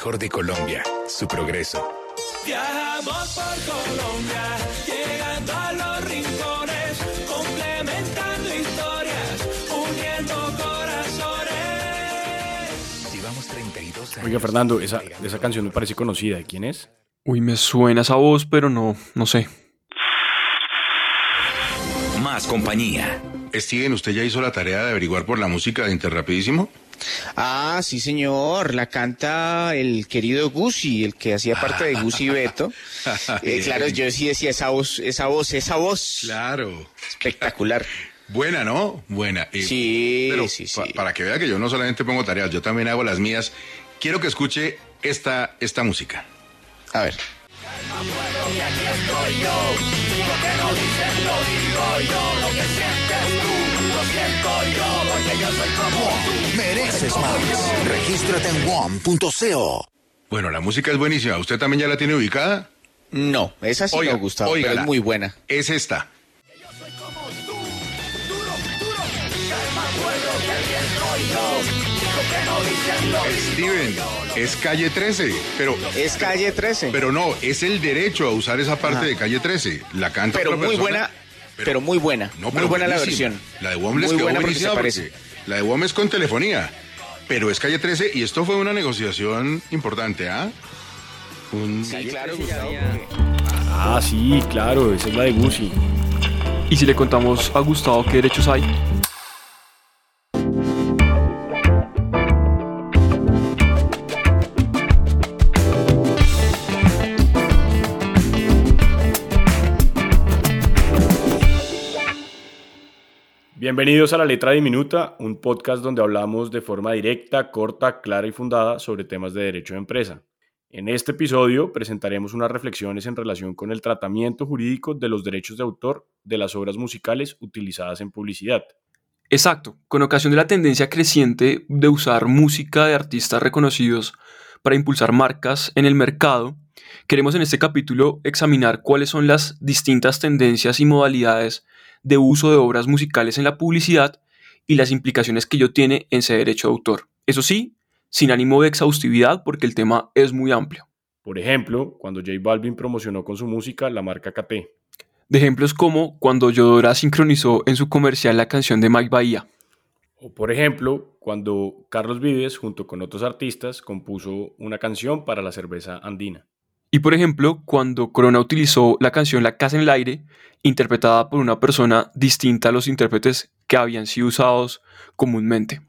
mejor de Colombia, su progreso. Viajamos por Colombia, llegando a los rincones, complementando historias, uniendo corazones. Llevamos 32 años. Oiga, Fernando, esa, esa canción me parece conocida. ¿De quién es? Uy, me suena esa voz, pero no, no sé. Más compañía. Steven, ¿usted ya hizo la tarea de averiguar por la música de Interrapidísimo? Ah, sí, señor. La canta el querido Gucci, el que hacía parte de Gucci Beto. Eh, claro, yo sí decía esa voz, esa voz, esa voz. Claro. Espectacular. Buena, ¿no? Buena. Eh, Sí, pero sí, pa- sí. para que vea que yo no solamente pongo tareas, yo también hago las mías. Quiero que escuche esta, esta música. A ver. Mereces más. Regístrate en WOM.co. Bueno, la música es buenísima. ¿Usted también ya la tiene ubicada? No, esa sí Oiga, me gusta, pero óigala. es muy buena. Es esta. Steven, es calle 13, pero, Es calle 13. pero no, es el derecho a usar esa parte Ajá. de calle 13. La canta Pero otra muy persona, buena, pero, muy buena. No, muy buena la versión. La de WOM les Muy quedó buena porque se parece. la de WOM es con telefonía. Pero es calle 13 y esto fue una negociación importante, ¿ah? Un- Sí, claro, Gustavo. Ah, sí, claro, esa es la de Gucci. Y si le contamos a Gustavo qué derechos hay, Bienvenidos a La Letra Diminuta, un podcast donde hablamos de forma directa, corta, clara y fundada sobre temas de derecho de empresa. En este episodio presentaremos unas reflexiones en relación con el tratamiento jurídico de los derechos de autor de las obras musicales utilizadas en publicidad. Exacto, con ocasión de la tendencia creciente de usar música de artistas reconocidos para impulsar marcas en el mercado, queremos en este capítulo examinar cuáles son las distintas tendencias y modalidades de uso de obras musicales en la publicidad y las implicaciones que ello tiene en ese derecho de autor. Eso sí, sin ánimo de exhaustividad porque el tema es muy amplio. Por ejemplo, cuando J Balvin promocionó con su música la marca KT. De ejemplos como cuando Yodora sincronizó en su comercial la canción de Mike Bahía. O por ejemplo, cuando Carlos Vives, junto con otros artistas, compuso una canción para la cerveza andina. Y por ejemplo, cuando Corona utilizó la canción La Casa en el Aire, interpretada por una persona distinta a los intérpretes que habían sido usados comúnmente.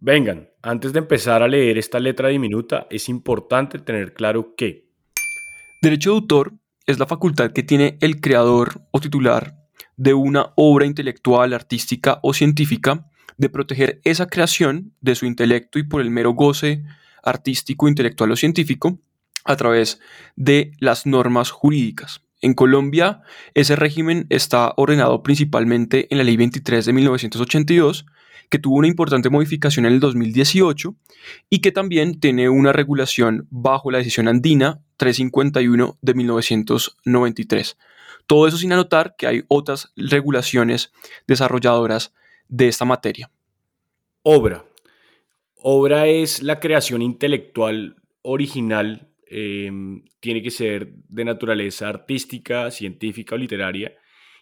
Vengan, antes de empezar a leer esta letra diminuta, es importante tener claro que Derecho de autor es la facultad que tiene el creador o titular de una obra intelectual, artística o científica de proteger esa creación de su intelecto y por el mero goce artístico, intelectual o científico a través de las normas jurídicas. En Colombia, ese régimen está ordenado principalmente en la Ley 23 de 1982, que tuvo una importante modificación en el 2018 y que también tiene una regulación bajo la decisión andina 351 de 1993. Todo eso sin anotar que hay otras regulaciones desarrolladoras de esta materia. obra. Obra es la creación intelectual original, eh, tiene que ser de naturaleza artística, científica o literaria,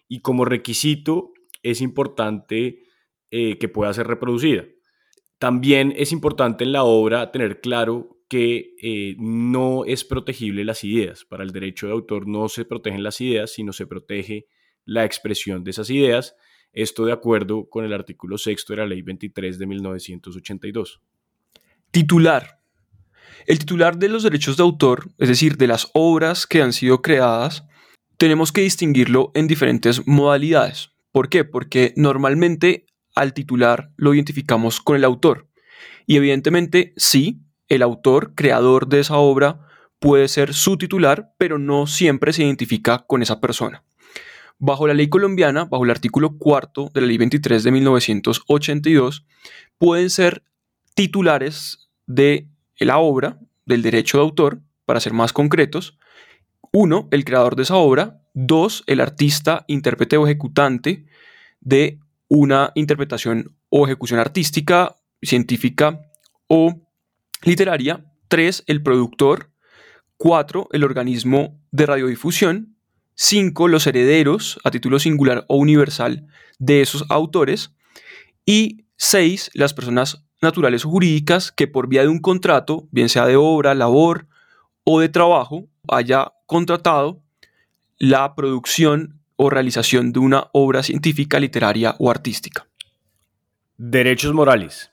y como requisito es importante eh, que pueda ser reproducida. También es importante en la obra tener claro que eh, no es protegible las ideas. Para el derecho de autor no se protegen las ideas, sino se protege la expresión de esas ideas. Esto de acuerdo con el artículo sexto de la Ley 23 de 1982. Titular. El titular de los derechos de autor, es decir, de las obras que han sido creadas, tenemos que distinguirlo en diferentes modalidades. ¿Por qué? Porque normalmente al titular lo identificamos con el autor. Y evidentemente sí, el autor, creador de esa obra, puede ser su titular, pero no siempre se identifica con esa persona. Bajo la ley colombiana, bajo el artículo cuarto de la ley 23 de 1982, pueden ser titulares de la obra, del derecho de autor, para ser más concretos, uno, el creador de esa obra, Dos, el artista, intérprete o ejecutante de una interpretación o ejecución artística, científica o literaria. Tres, el productor. Cuatro, el organismo de radiodifusión. Cinco, los herederos, a título singular o universal, de esos autores. Y seis, las personas naturales o jurídicas que por vía de un contrato, bien sea de obra, labor o de trabajo, haya contratado la producción o realización de una obra científica, literaria o artística. Derechos morales.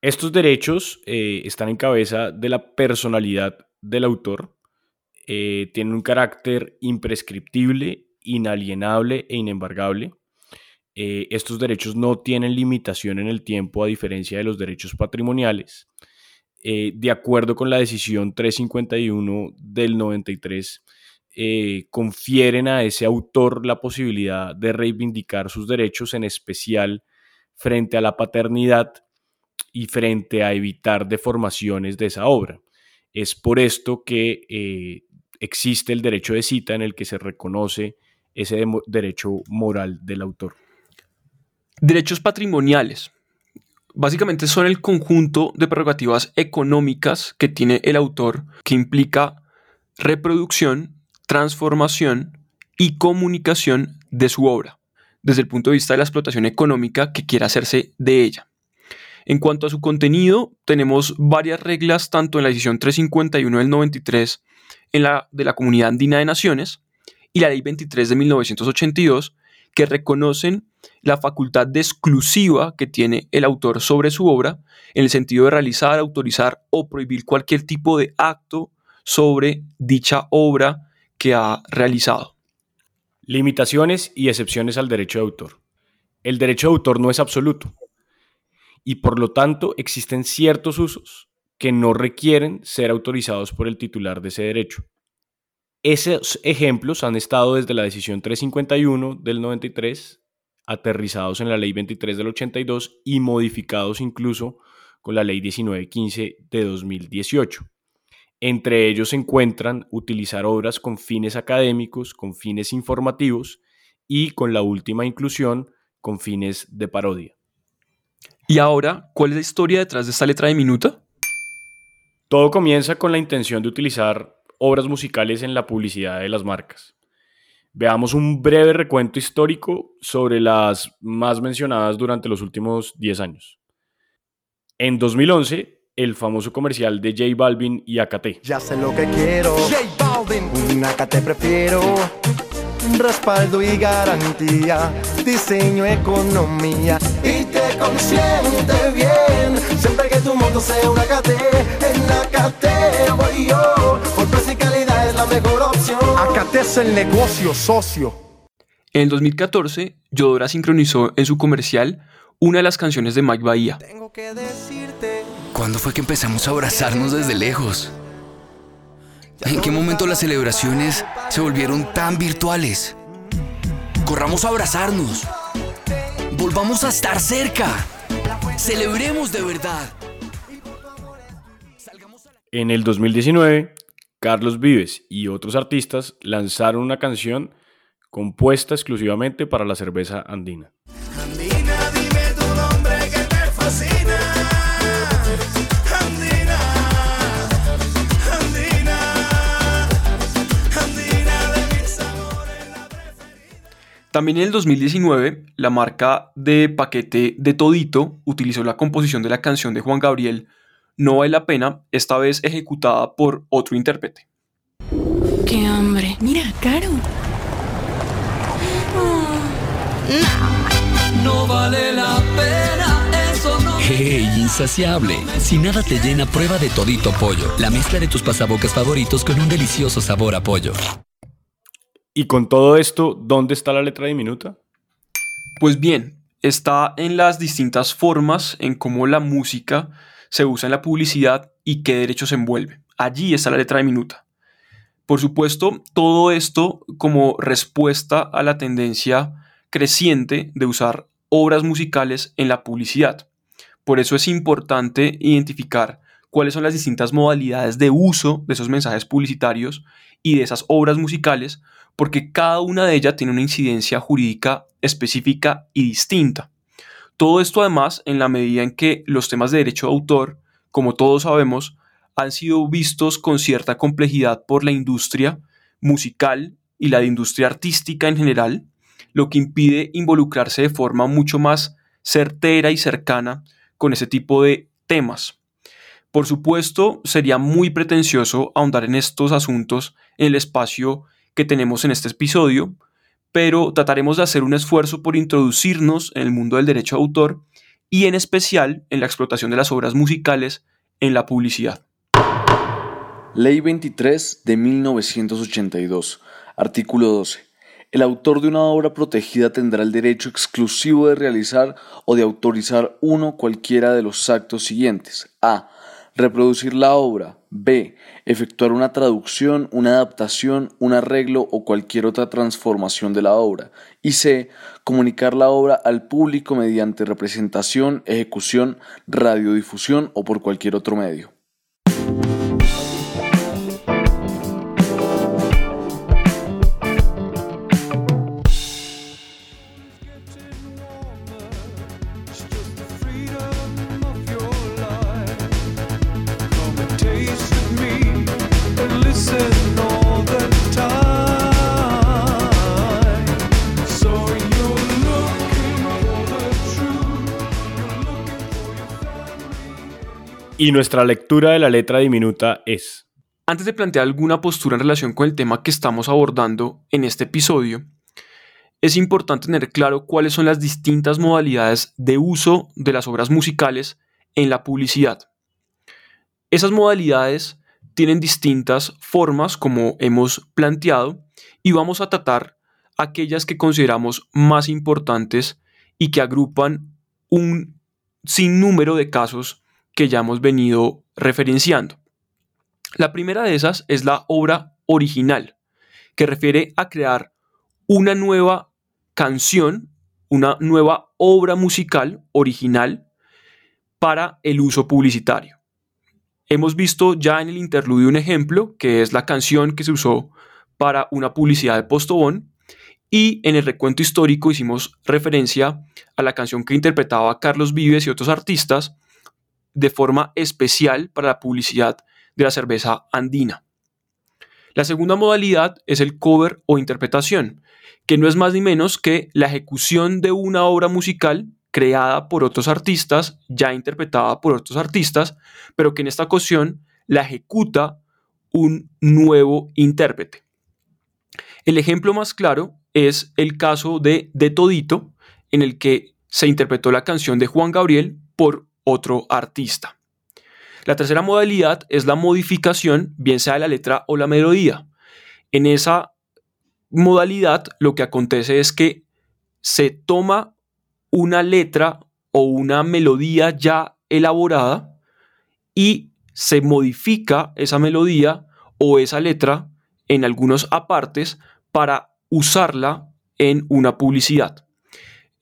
Estos derechos eh, están en cabeza de la personalidad del autor, eh, tienen un carácter imprescriptible, inalienable e inembargable. Eh, estos derechos no tienen limitación en el tiempo a diferencia de los derechos patrimoniales. de acuerdo con la decisión 351 del 93, eh, confieren a ese autor la posibilidad de reivindicar sus derechos, en especial frente a la paternidad y frente a evitar deformaciones de esa obra. Es por esto que eh, existe el derecho de cita en el que se reconoce ese derecho moral del autor. Derechos patrimoniales. Básicamente son el conjunto de prerrogativas económicas que tiene el autor que implica reproducción, transformación y comunicación de su obra, desde el punto de vista de la explotación económica que quiera hacerse de ella. En cuanto a su contenido, tenemos varias reglas tanto en la decisión 351 del 93 en la, de la Comunidad Andina de Naciones y la Ley 23 de 1982 que reconocen la facultad de exclusiva que tiene el autor sobre su obra en el sentido de realizar, autorizar o prohibir cualquier tipo de acto sobre dicha obra que ha realizado. Limitaciones y excepciones al derecho de autor. El derecho de autor no es absoluto y por lo tanto existen ciertos usos que no requieren ser autorizados por el titular de ese derecho. Esos ejemplos han estado desde la decisión 351 del 93, aterrizados en la ley 23 del 82 y modificados incluso con la ley 1915 de 2018. Entre ellos se encuentran utilizar obras con fines académicos, con fines informativos y con la última inclusión con fines de parodia. ¿Y ahora cuál es la historia detrás de esta letra de minuta? Todo comienza con la intención de utilizar obras musicales en la publicidad de las marcas. Veamos un breve recuento histórico sobre las más mencionadas durante los últimos 10 años. En 2011, el famoso comercial de J Balvin y AKT. Ya sé lo que quiero. J Balvin. Un AKT prefiero. Respaldo y garantía. Diseño, economía. Y te consiente bien. Siempre que tu moto sea un AKT. En AKT voy yo. Por precio y calidad es la mejor opción. AKT es el negocio socio. En el 2014, Yodora sincronizó en su comercial una de las canciones de Mike Bahía. Tengo que decirte ¿Cuándo fue que empezamos a abrazarnos desde lejos? ¿En qué momento las celebraciones se volvieron tan virtuales? Corramos a abrazarnos. Volvamos a estar cerca. Celebremos de verdad. En el 2019, Carlos Vives y otros artistas lanzaron una canción compuesta exclusivamente para la cerveza andina. Andina, dime tu nombre que te fascina. También en el 2019, la marca de paquete de Todito utilizó la composición de la canción de Juan Gabriel No vale la pena, esta vez ejecutada por otro intérprete. ¡Qué hambre! Mira, Caro. No vale la pena, eso no. ¡Hey, insaciable! Si nada te llena, prueba de Todito Pollo. La mezcla de tus pasabocas favoritos con un delicioso sabor a pollo. Y con todo esto, ¿dónde está la letra diminuta? Pues bien, está en las distintas formas en cómo la música se usa en la publicidad y qué derechos envuelve. Allí está la letra diminuta. Por supuesto, todo esto como respuesta a la tendencia creciente de usar obras musicales en la publicidad. Por eso es importante identificar cuáles son las distintas modalidades de uso de esos mensajes publicitarios y de esas obras musicales, porque cada una de ellas tiene una incidencia jurídica específica y distinta. Todo esto además en la medida en que los temas de derecho de autor, como todos sabemos, han sido vistos con cierta complejidad por la industria musical y la industria artística en general, lo que impide involucrarse de forma mucho más certera y cercana con ese tipo de temas. Por supuesto, sería muy pretencioso ahondar en estos asuntos en el espacio que tenemos en este episodio, pero trataremos de hacer un esfuerzo por introducirnos en el mundo del derecho de autor y en especial en la explotación de las obras musicales en la publicidad. Ley 23 de 1982, artículo 12. El autor de una obra protegida tendrá el derecho exclusivo de realizar o de autorizar uno cualquiera de los actos siguientes. A. Reproducir la obra. B. Efectuar una traducción, una adaptación, un arreglo o cualquier otra transformación de la obra. Y C. Comunicar la obra al público mediante representación, ejecución, radiodifusión o por cualquier otro medio. Y nuestra lectura de la letra diminuta es... Antes de plantear alguna postura en relación con el tema que estamos abordando en este episodio, es importante tener claro cuáles son las distintas modalidades de uso de las obras musicales en la publicidad. Esas modalidades tienen distintas formas, como hemos planteado, y vamos a tratar aquellas que consideramos más importantes y que agrupan un sinnúmero de casos que ya hemos venido referenciando. La primera de esas es la obra original, que refiere a crear una nueva canción, una nueva obra musical original para el uso publicitario. Hemos visto ya en el interludio un ejemplo, que es la canción que se usó para una publicidad de Postobón, y en el recuento histórico hicimos referencia a la canción que interpretaba Carlos Vives y otros artistas de forma especial para la publicidad de la cerveza andina. La segunda modalidad es el cover o interpretación, que no es más ni menos que la ejecución de una obra musical creada por otros artistas, ya interpretada por otros artistas, pero que en esta ocasión la ejecuta un nuevo intérprete. El ejemplo más claro es el caso de De Todito, en el que se interpretó la canción de Juan Gabriel por otro artista. La tercera modalidad es la modificación, bien sea de la letra o la melodía. En esa modalidad lo que acontece es que se toma una letra o una melodía ya elaborada y se modifica esa melodía o esa letra en algunos apartes para usarla en una publicidad.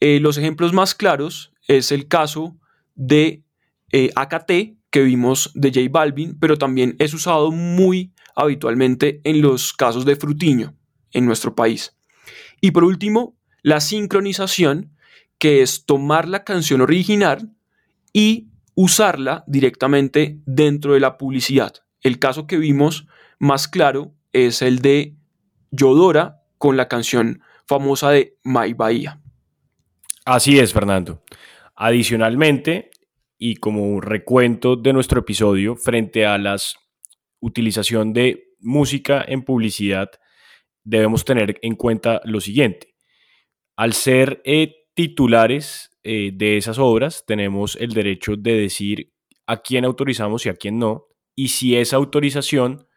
Eh, los ejemplos más claros es el caso de eh, AKT que vimos de J Balvin, pero también es usado muy habitualmente en los casos de frutiño en nuestro país. Y por último, la sincronización, que es tomar la canción original y usarla directamente dentro de la publicidad. El caso que vimos más claro es el de Yodora con la canción famosa de My Bahía. Así es, Fernando. Adicionalmente, y como recuento de nuestro episodio, frente a la utilización de música en publicidad, debemos tener en cuenta lo siguiente. Al ser eh, titulares eh, de esas obras, tenemos el derecho de decir a quién autorizamos y a quién no, y si esa autorización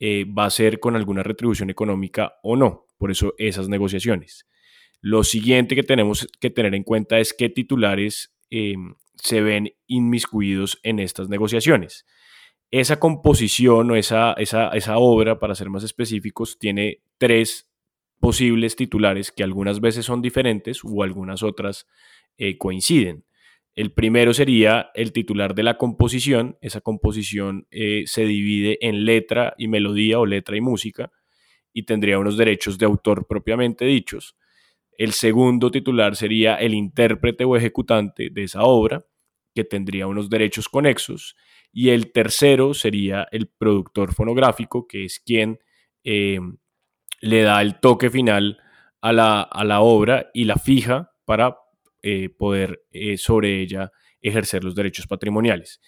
eh, va a ser con alguna retribución económica o no. Por eso esas negociaciones. Lo siguiente que tenemos que tener en cuenta es qué titulares em, se ven inmiscuidos en estas negociaciones. Esa composición o esa, esa, esa obra, para ser más específicos, tiene tres posibles titulares que algunas veces son diferentes o algunas otras eh, coinciden. El primero sería el titular de la composición. Esa composición eh, se divide en letra y melodía o letra y música. y tendría unos derechos de autor propiamente dichos. El segundo titular sería el intérprete o ejecutante de esa obra, que tendría unos derechos conexos. Y el tercero sería el productor fonográfico, que es quien eh, le da el toque final a la, obra y la fija para eh, poder eh, sobre ella ejercer los derechos patrimoniales.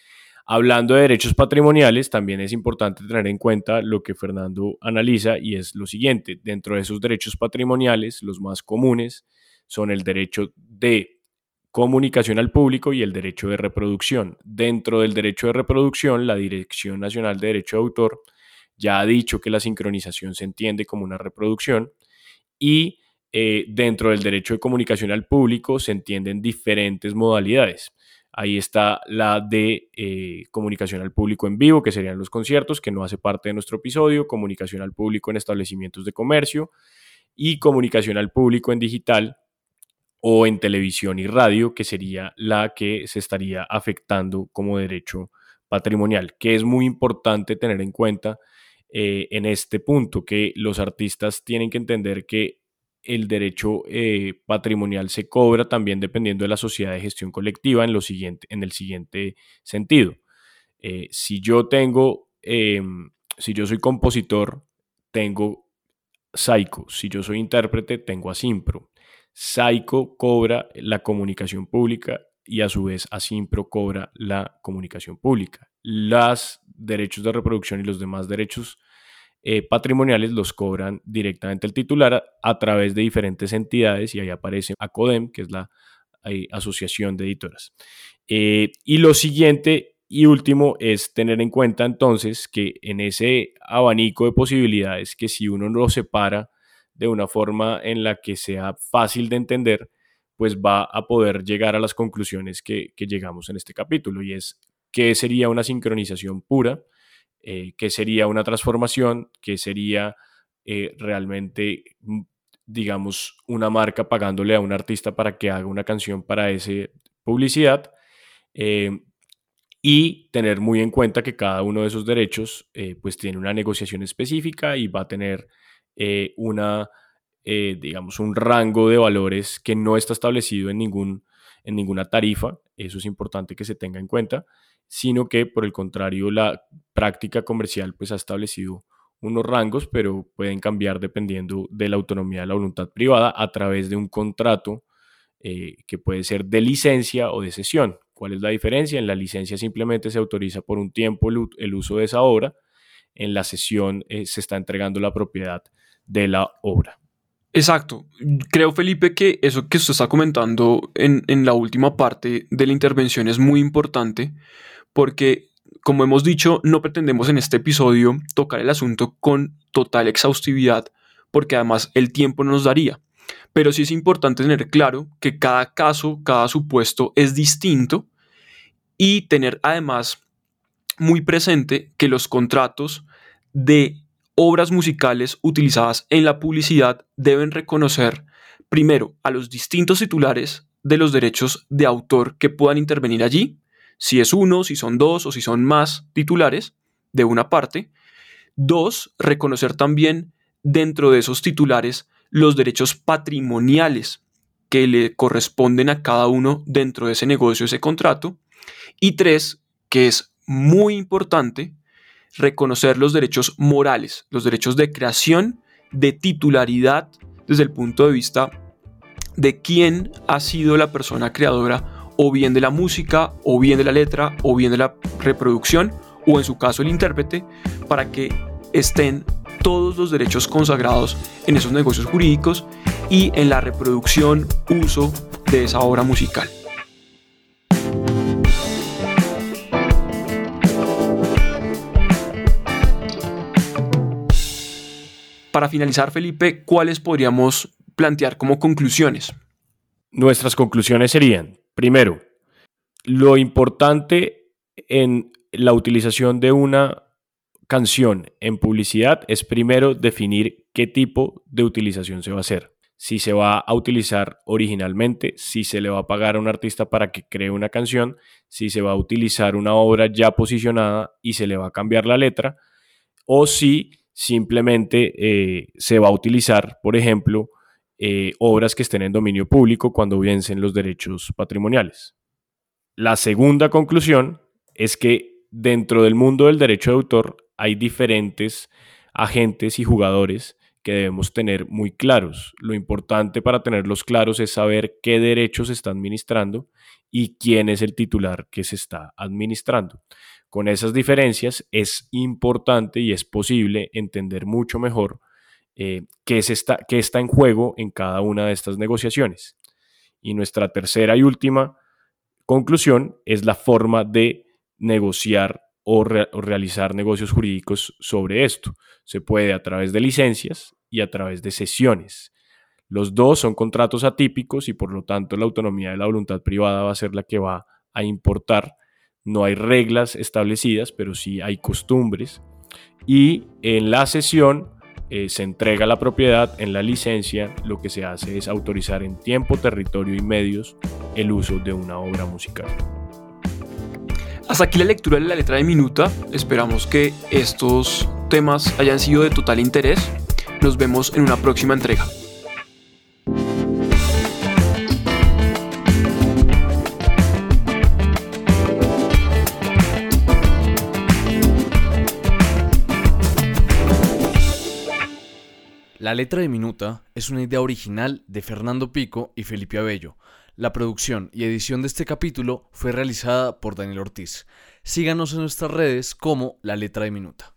Hablando de derechos patrimoniales, también es importante tener en cuenta lo que Fernando analiza y es lo siguiente. Dentro de esos derechos patrimoniales, los más comunes son el derecho de comunicación al público y el derecho de reproducción. Dentro del derecho de reproducción, la Dirección Nacional de Derecho de Autor ya ha dicho que la sincronización se entiende como una reproducción y eh, dentro del derecho de comunicación al público se entienden diferentes modalidades. Ahí está la de eh, comunicación al público en vivo, que serían los conciertos, que no hace parte de nuestro episodio, comunicación al público en establecimientos de comercio y comunicación al público en digital o en televisión y radio, que sería la que se estaría afectando como derecho patrimonial, que es muy importante tener en cuenta eh, en este punto, que los artistas tienen que entender que el derecho eh, patrimonial se cobra también dependiendo de la sociedad de gestión colectiva en, lo siguiente, en el siguiente sentido. Eh, si yo tengo, em, si yo soy compositor, tengo Saico. Si yo soy intérprete, tengo Asimpro. Saico cobra la comunicación pública y a su vez Asimpro cobra la comunicación pública. Los derechos de reproducción y los demás derechos eh, patrimoniales los cobran directamente el titular a, través de diferentes entidades y ahí aparece ACODEM, que es la Asociación de Editoras. Eh, y lo siguiente y último es tener en cuenta entonces que en ese abanico de posibilidades que si uno lo separa de una forma en la que sea fácil de entender, pues va a poder llegar a las conclusiones que, que llegamos en este capítulo y es que sería una sincronización pura, eh, que sería una transformación, que sería eh, realmente, mm, digamos, una marca pagándole a un artista para que haga una canción para esa publicidad. Eh, y tener muy en cuenta que cada uno de esos derechos pues tiene una negociación específica y va a tener una, digamos, un rango de valores que no está establecido en, ningún, en ninguna tarifa. Eso es importante que se tenga en cuenta sino que por el contrario la práctica comercial pues ha establecido unos rangos, pero pueden cambiar dependiendo de la autonomía de la voluntad privada a través de un contrato eh, que puede ser de licencia o de cesión. ¿Cuál es la diferencia? En la licencia simplemente se autoriza por un tiempo el, uso de esa obra, en la cesión eh, se está entregando la propiedad de la obra. Exacto. Creo, Felipe, que eso que usted está comentando en, en la última parte de la intervención es muy importante porque, como hemos dicho, no pretendemos en este episodio tocar el asunto con total exhaustividad, porque además el tiempo no nos daría. Pero sí es importante tener claro que cada caso, cada supuesto es distinto y tener además muy presente que los contratos de obras musicales utilizadas en la publicidad deben reconocer primero a los distintos titulares de los derechos de autor que puedan intervenir allí si es uno, si son dos o si son más titulares de una parte. Dos, reconocer también dentro de esos titulares los derechos patrimoniales que le corresponden a cada uno dentro de ese negocio, ese contrato. Y tres, que es muy importante, reconocer los derechos morales, los derechos de creación, de titularidad desde el punto de vista de quién ha sido la persona creadora o bien de la música, o bien de la letra, o bien de la reproducción, o en su caso el intérprete, para que estén todos los derechos consagrados en esos negocios jurídicos y en la reproducción, uso de esa obra musical. Para finalizar, Felipe, ¿cuáles podríamos plantear como conclusiones? Nuestras conclusiones serían, Primero, lo importante en la utilización de una canción en publicidad es primero definir qué tipo de utilización se va a hacer. Si se va a utilizar originalmente, si se le va a pagar a un artista para que cree una canción, si se va a utilizar una obra ya posicionada y se le va a cambiar la letra, o si simplemente eh, se va a utilizar, por ejemplo, eh, obras que estén en dominio público cuando vencen los derechos patrimoniales. La segunda conclusión es que dentro del mundo del derecho de autor hay diferentes agentes y jugadores que debemos tener muy claros. Lo importante para tenerlos claros es saber qué derechos se está administrando y quién es el titular que se está administrando. Con esas diferencias es importante y es posible entender mucho mejor eh, qué, está, qué está en juego en cada una de estas negociaciones. Y nuestra tercera y última conclusión es la forma de negociar o, realizar negocios jurídicos sobre esto. Se puede a través de licencias y a través de sesiones. Los dos son contratos atípicos y por lo tanto la autonomía de la voluntad privada va a ser la que va a importar no hay reglas establecidas, pero sí hay costumbres. Y en la sesión eh, se entrega la propiedad, en la licencia lo que se hace es autorizar en tiempo, territorio y medios el uso de una obra musical. Hasta aquí la lectura de la letra de minuta. Esperamos que estos temas hayan sido de total interés. Nos vemos en una próxima entrega. La letra de Minuta es una idea original de Fernando Pico y Felipe Abello. La producción y edición de este capítulo fue realizada por Daniel Ortiz. Síganos en nuestras redes como La letra de Minuta.